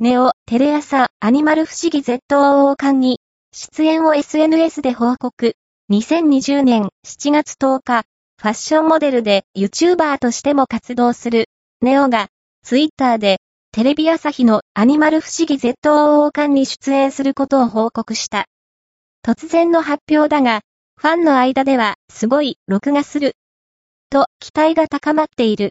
ネオ、テレ朝、アニマル不思議 ZOO 館に、出演を SNS で報告。2020年7月10日、ファッションモデルで YouTuber としても活動する、ネオが、ツイッターで、テレビ朝日のアニマル不思議 ZOO 館に出演することを報告した。突然の発表だが、ファンの間では、すごい、録画する。と、期待が高まっている。